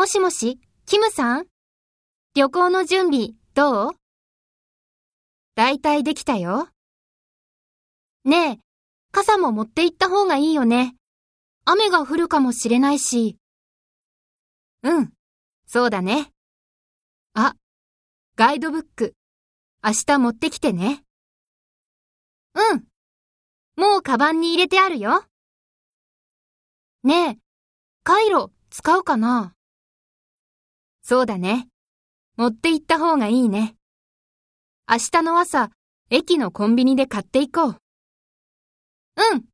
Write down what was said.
もしもし、キムさん？旅行の準備、どう？だいたいできたよ。ねえ、傘も持って行った方がいいよね。雨が降るかもしれないし。うん、そうだね。あ、ガイドブック、明日持ってきてね。うん。もうカバンに入れてあるよ。ねえ、カイロ使うかな？そうだね。持って行った方がいいね。明日の朝、駅のコンビニで買っていこう。うん。